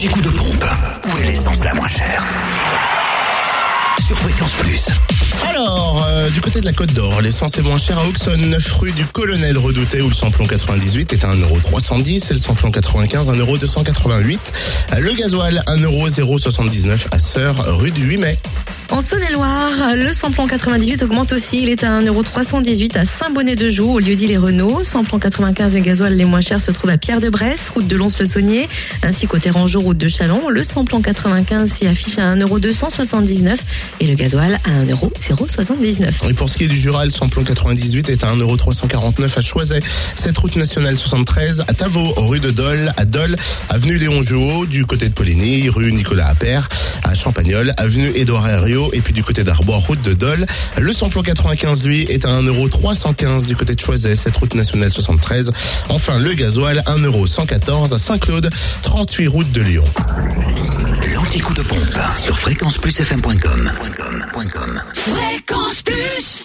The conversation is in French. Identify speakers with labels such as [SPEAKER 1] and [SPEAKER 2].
[SPEAKER 1] L'anti-coup de pompe. Où est l'essence la moins chère Sur Fréquence Plus.
[SPEAKER 2] Alors, euh, du côté de la Côte d'Or, l'essence est moins chère à Auxonne, 9 rue du Colonel Redouté, où le samplon 98 est à 1,310€ et le samplon 95 1,288€. Le gasoil 1,079€ à Sœur, rue du 8 mai.
[SPEAKER 3] En Saône-et-Loire, le samplon 98 augmente aussi. Il est à 1,318€ à Saint-Bonnet-de-Joux, au lieu dit les Renault. Samplon 95 et gasoil les moins chers se trouvent à Pierre-de-Bresse, route de Lons-le-Saunier, ainsi qu'au Terrangeau, route de Chalon. Le samplon 95 s'y affiche à 1,279€ et le gasoil à 1,079€.
[SPEAKER 2] Et pour ce qui est du Jura, le samplon 98 est à 1,349€ à Choiset. Cette route nationale 73 à Tavaux, rue de Dole, à Dole, avenue Léon Jouot, du côté de Poligny, rue Nicolas Appert, à Champagnol, avenue Édouard Herriot, et puis du côté d'Arbois, route de Dole, le samplon 95, lui, est à 1,315€ du côté de Choiset, cette route nationale 73. Enfin, le gasoil, 1,114€ à Saint-Claude, 38 route de Lyon.
[SPEAKER 1] L'anticoup de pompe sur fréquenceplusfm.com. Fréquence Plus